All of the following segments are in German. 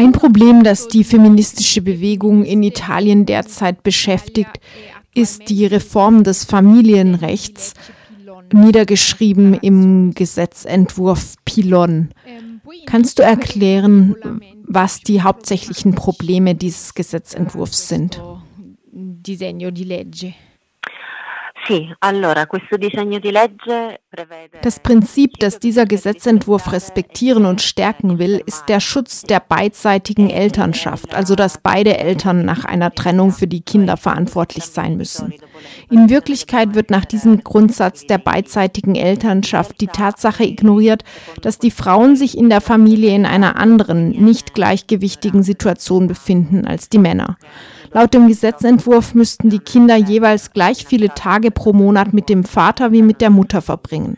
Ein Problem, das die feministische Bewegung in Italien derzeit beschäftigt, ist die Reform des Familienrechts, niedergeschrieben im Gesetzentwurf Pilon. Kannst du erklären, was die hauptsächlichen Probleme dieses Gesetzentwurfs sind? Disegno di legge. Das Prinzip, das dieser Gesetzentwurf respektieren und stärken will, ist der Schutz der beidseitigen Elternschaft, also dass beide Eltern nach einer Trennung für die Kinder verantwortlich sein müssen. In Wirklichkeit wird nach diesem Grundsatz der beidseitigen Elternschaft die Tatsache ignoriert, dass die Frauen sich in der Familie in einer anderen, nicht gleichgewichtigen Situation befinden als die Männer. Laut dem Gesetzentwurf müssten die Kinder jeweils gleich viele Tage pro Monat mit dem Vater wie mit der Mutter verbringen.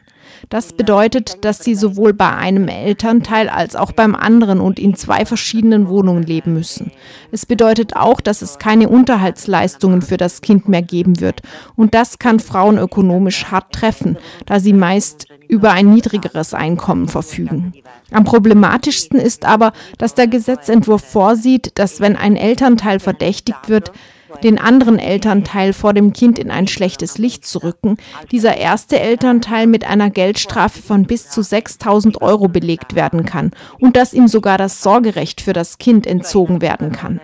Das bedeutet, dass sie sowohl bei einem Elternteil als auch beim anderen und in zwei verschiedenen Wohnungen leben müssen. Es bedeutet auch, dass es keine Unterhaltsleistungen für das Kind mehr geben wird. Und das kann Frauen ökonomisch hart treffen, da sie meist über ein niedrigeres Einkommen verfügen. Am problematischsten ist aber, dass der Gesetzentwurf vorsieht, dass wenn ein Elternteil verdächtigt wird, den anderen Elternteil vor dem Kind in ein schlechtes Licht zu rücken, dieser erste Elternteil mit einer Geldstrafe von bis zu 6000 Euro belegt werden kann und dass ihm sogar das Sorgerecht für das Kind entzogen werden kann.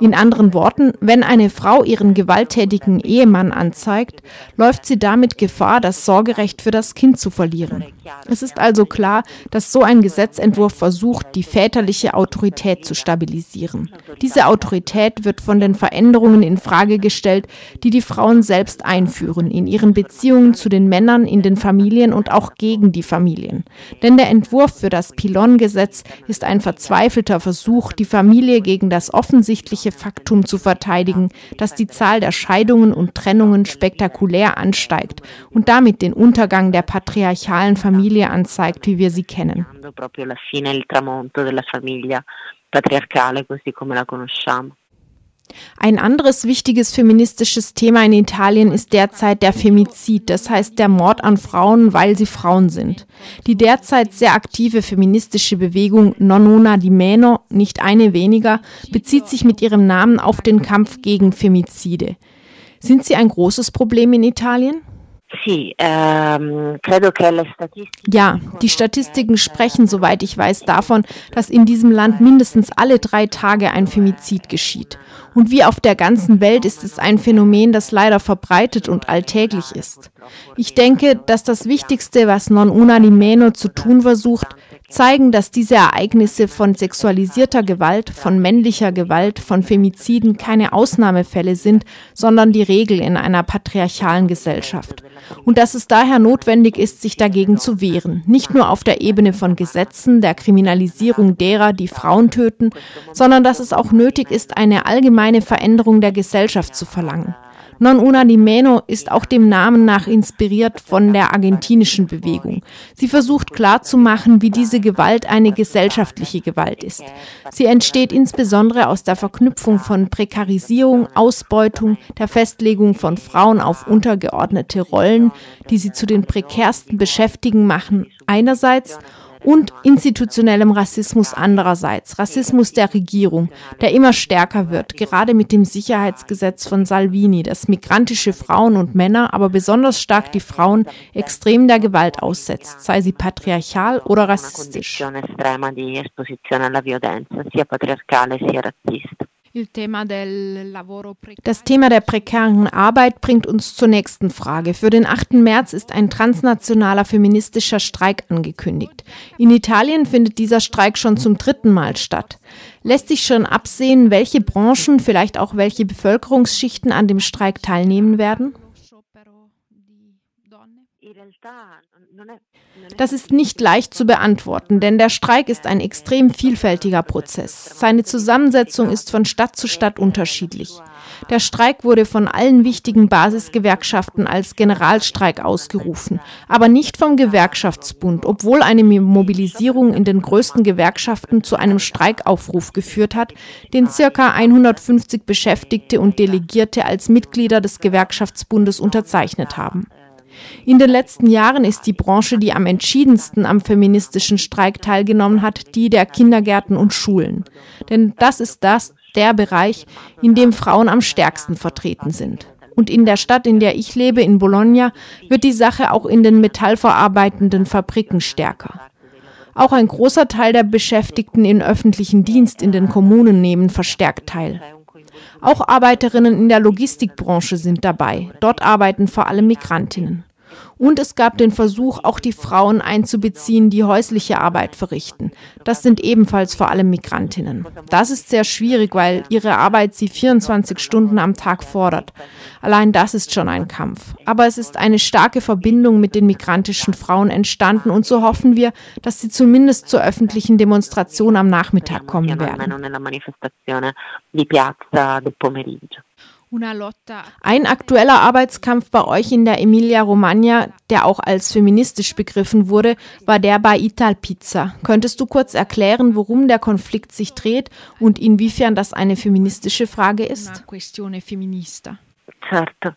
In anderen Worten, wenn eine Frau ihren gewalttätigen Ehemann anzeigt, läuft sie damit Gefahr, das Sorgerecht für das Kind zu verlieren. Es ist also klar, dass so ein Gesetzentwurf versucht, die väterliche Autorität zu stabilisieren. Diese Autorität wird von den Veränderungen in Frage gestellt, die die Frauen selbst einführen, in ihren Beziehungen zu den Männern, in den Familien und auch gegen die Familien. Denn der Entwurf für das Pilon-Gesetz ist ein verzweifelter Versuch, die Familie gegen das offensichtliche eigentliche Faktum zu verteidigen, dass die Zahl der Scheidungen und Trennungen spektakulär ansteigt und damit den Untergang der patriarchalen Familie anzeigt, wie wir sie kennen. patriarcale così come la conosciamo. Ein anderes wichtiges feministisches Thema in Italien ist derzeit der Femizid, das heißt der Mord an Frauen, weil sie Frauen sind. Die derzeit sehr aktive feministische Bewegung Non di meno, nicht eine weniger, bezieht sich mit ihrem Namen auf den Kampf gegen Femizide. Sind sie ein großes Problem in Italien? Ehm, ja, die Statistiken sprechen, soweit ich weiß, davon, dass in diesem Land mindestens alle drei Tage ein Femizid geschieht. Und wie auf der ganzen Welt ist es ein Phänomen, das leider verbreitet und alltäglich ist. Ich denke, dass das Wichtigste, was Non Una zu tun versucht, zeigen, dass diese Ereignisse von sexualisierter Gewalt, von männlicher Gewalt, von Femiziden keine Ausnahmefälle sind, sondern die Regel in einer patriarchalen Gesellschaft. Und dass es daher notwendig ist, sich dagegen zu wehren, nicht nur auf der Ebene von Gesetzen, der Kriminalisierung derer, die Frauen töten, sondern dass es auch nötig ist, eine allgemeine Veränderung der Gesellschaft zu verlangen. Non una di meno ist auch dem Namen nach inspiriert von der argentinischen Bewegung. Sie versucht klarzumachen, wie diese Gewalt eine gesellschaftliche Gewalt ist. Sie entsteht insbesondere aus der Verknüpfung von Prekarisierung, Ausbeutung, der Festlegung von Frauen auf untergeordnete Rollen, die sie zu den prekärsten Beschäftigen machen, einerseits und institutionellem Rassismus andererseits, Rassismus der Regierung, der immer stärker wird, gerade mit dem Sicherheitsgesetz von Salvini, das migrantische Frauen und Männer, aber besonders stark die Frauen, extrem der Gewalt aussetzt, sei sie patriarchal oder rassistisch. Das Thema der prekären Arbeit bringt uns zur nächsten Frage. Für den 8. März ist ein transnationaler feministischer Streik angekündigt. In Italien findet dieser Streik schon zum dritten Mal statt. Lässt sich schon absehen, welche Branchen, vielleicht auch welche Bevölkerungsschichten an dem Streik teilnehmen werden? Das ist nicht leicht zu beantworten, denn der Streik ist ein extrem vielfältiger Prozess. Seine Zusammensetzung ist von Stadt zu Stadt unterschiedlich. Der Streik wurde von allen wichtigen Basisgewerkschaften als Generalstreik ausgerufen, aber nicht vom Gewerkschaftsbund, obwohl eine Mobilisierung in den größten Gewerkschaften zu einem Streikaufruf geführt hat, den circa 150 Beschäftigte und Delegierte als Mitglieder des Gewerkschaftsbundes unterzeichnet haben. In den letzten Jahren ist die Branche, die am entschiedensten am feministischen Streik teilgenommen hat, die der Kindergärten und Schulen. Denn das ist das, der Bereich, in dem Frauen am stärksten vertreten sind. Und in der Stadt, in der ich lebe, in Bologna, wird die Sache auch in den metallverarbeitenden Fabriken stärker. Auch ein großer Teil der Beschäftigten im öffentlichen Dienst in den Kommunen nehmen verstärkt teil. Auch Arbeiterinnen in der Logistikbranche sind dabei. Dort arbeiten vor allem Migrantinnen. Und es gab den Versuch, auch die Frauen einzubeziehen, die häusliche Arbeit verrichten. Das sind ebenfalls vor allem Migrantinnen. Das ist sehr schwierig, weil ihre Arbeit sie 24 Stunden am Tag fordert. Allein das ist schon ein Kampf. Aber es ist eine starke Verbindung mit den migrantischen Frauen entstanden und so hoffen wir, dass sie zumindest zur öffentlichen Demonstration am Nachmittag kommen werden. Ein aktueller Arbeitskampf bei euch in der Emilia-Romagna, der auch als feministisch begriffen wurde, war der bei Italpizza. Könntest du kurz erklären, worum der Konflikt sich dreht und inwiefern das eine feministische Frage ist? Certo.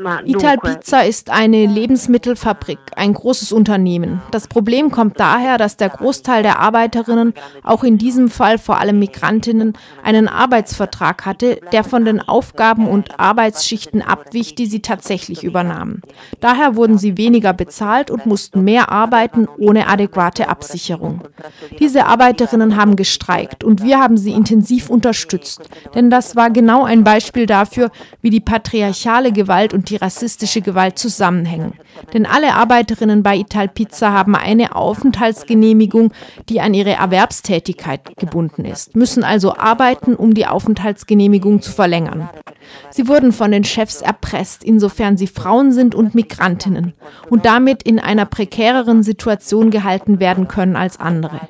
Italpizza ist eine Lebensmittelfabrik, ein großes Unternehmen. Das Problem kommt daher, dass der Großteil der Arbeiterinnen, auch in diesem Fall vor allem Migrantinnen, einen Arbeitsvertrag hatte, der von den Aufgaben und Arbeitsschichten abwich, die sie tatsächlich übernahmen. Daher wurden sie weniger bezahlt und mussten mehr arbeiten ohne adäquate Absicherung. Diese Arbeiterinnen haben gestreikt und wir haben sie intensiv unterstützt, denn das war genau ein Beispiel dafür, wie die patriarchale Gewalt und die rassistische Gewalt zusammenhängen. Denn alle Arbeiterinnen bei Italpizza haben eine Aufenthaltsgenehmigung, die an ihre Erwerbstätigkeit gebunden ist, müssen also arbeiten, um die Aufenthaltsgenehmigung zu verlängern. Sie wurden von den Chefs erpresst, insofern sie Frauen sind und Migrantinnen und damit in einer prekäreren Situation gehalten werden können als andere.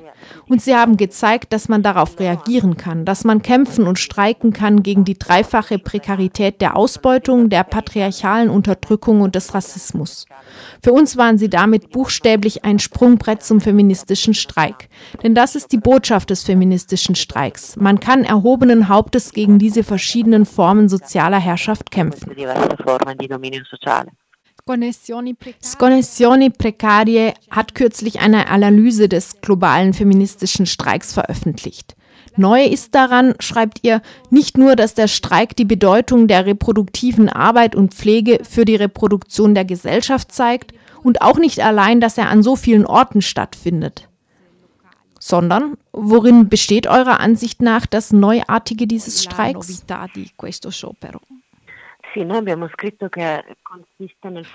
Und sie haben gezeigt, dass man darauf reagieren kann, dass man kämpfen und streiken kann gegen die dreifache Prekarität der Ausbeutung, der patriarchalen Unterdrückung und des Rassismus. Für uns waren sie damit buchstäblich ein Sprungbrett zum feministischen Streik. Denn das ist die Botschaft des feministischen Streiks. Man kann erhobenen Hauptes gegen diese verschiedenen Formen sozialer Herrschaft kämpfen. Sconnessioni Precarie hat kürzlich eine Analyse des globalen feministischen Streiks veröffentlicht. Neu ist daran, schreibt ihr, nicht nur, dass der Streik die Bedeutung der reproduktiven Arbeit und Pflege für die Reproduktion der Gesellschaft zeigt und auch nicht allein, dass er an so vielen Orten stattfindet, sondern worin besteht eurer Ansicht nach das Neuartige dieses Streiks?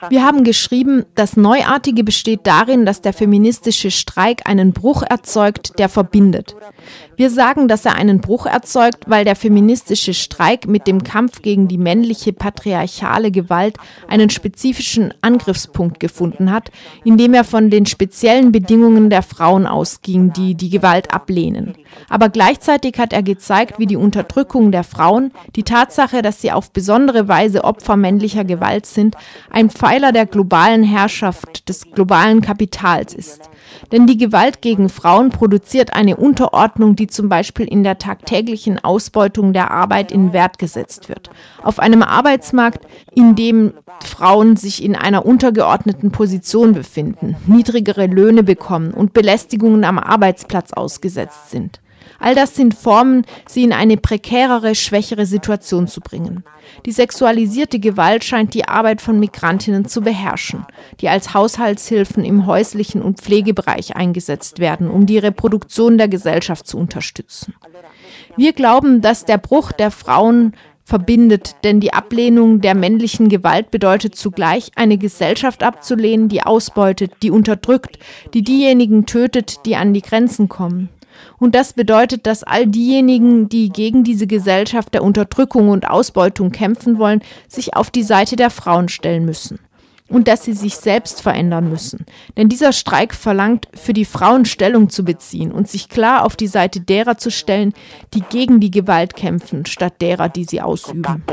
Wir haben geschrieben, das Neuartige besteht darin, dass der feministische Streik einen Bruch erzeugt, der verbindet. Wir sagen, dass er einen Bruch erzeugt, weil der feministische Streik mit dem Kampf gegen die männliche patriarchale Gewalt einen spezifischen Angriffspunkt gefunden hat, indem er von den speziellen Bedingungen der Frauen ausging, die die Gewalt ablehnen. Aber gleichzeitig hat er gezeigt, wie die Unterdrückung der Frauen, die Tatsache, dass sie auf besondere Weise Opfer männlicher Gewalt sind, ein Pfeiler der globalen Herrschaft, des globalen Kapitals ist. Denn die Gewalt gegen Frauen produziert eine Unterordnung, die zum Beispiel in der tagtäglichen Ausbeutung der Arbeit in Wert gesetzt wird. Auf einem Arbeitsmarkt, in dem Frauen sich in einer untergeordneten Position befinden, niedrigere Löhne bekommen und Belästigungen am Arbeitsplatz ausgesetzt sind. All das sind Formen, sie in eine prekärere, schwächere Situation zu bringen. Die sexualisierte Gewalt scheint die Arbeit von Migrantinnen zu beherrschen, die als Haushaltshilfen im häuslichen und Pflegebereich eingesetzt werden, um die Reproduktion der Gesellschaft zu unterstützen. Wir glauben, dass der Bruch der Frauen verbindet, denn die Ablehnung der männlichen Gewalt bedeutet zugleich, eine Gesellschaft abzulehnen, die ausbeutet, die unterdrückt, die diejenigen tötet, die an die Grenzen kommen. Und das bedeutet, dass all diejenigen, die gegen diese Gesellschaft der Unterdrückung und Ausbeutung kämpfen wollen, sich auf die Seite der Frauen stellen müssen. Und dass sie sich selbst verändern müssen. Denn dieser Streik verlangt, für die Frauen Stellung zu beziehen und sich klar auf die Seite derer zu stellen, die gegen die Gewalt kämpfen, statt derer, die sie ausüben.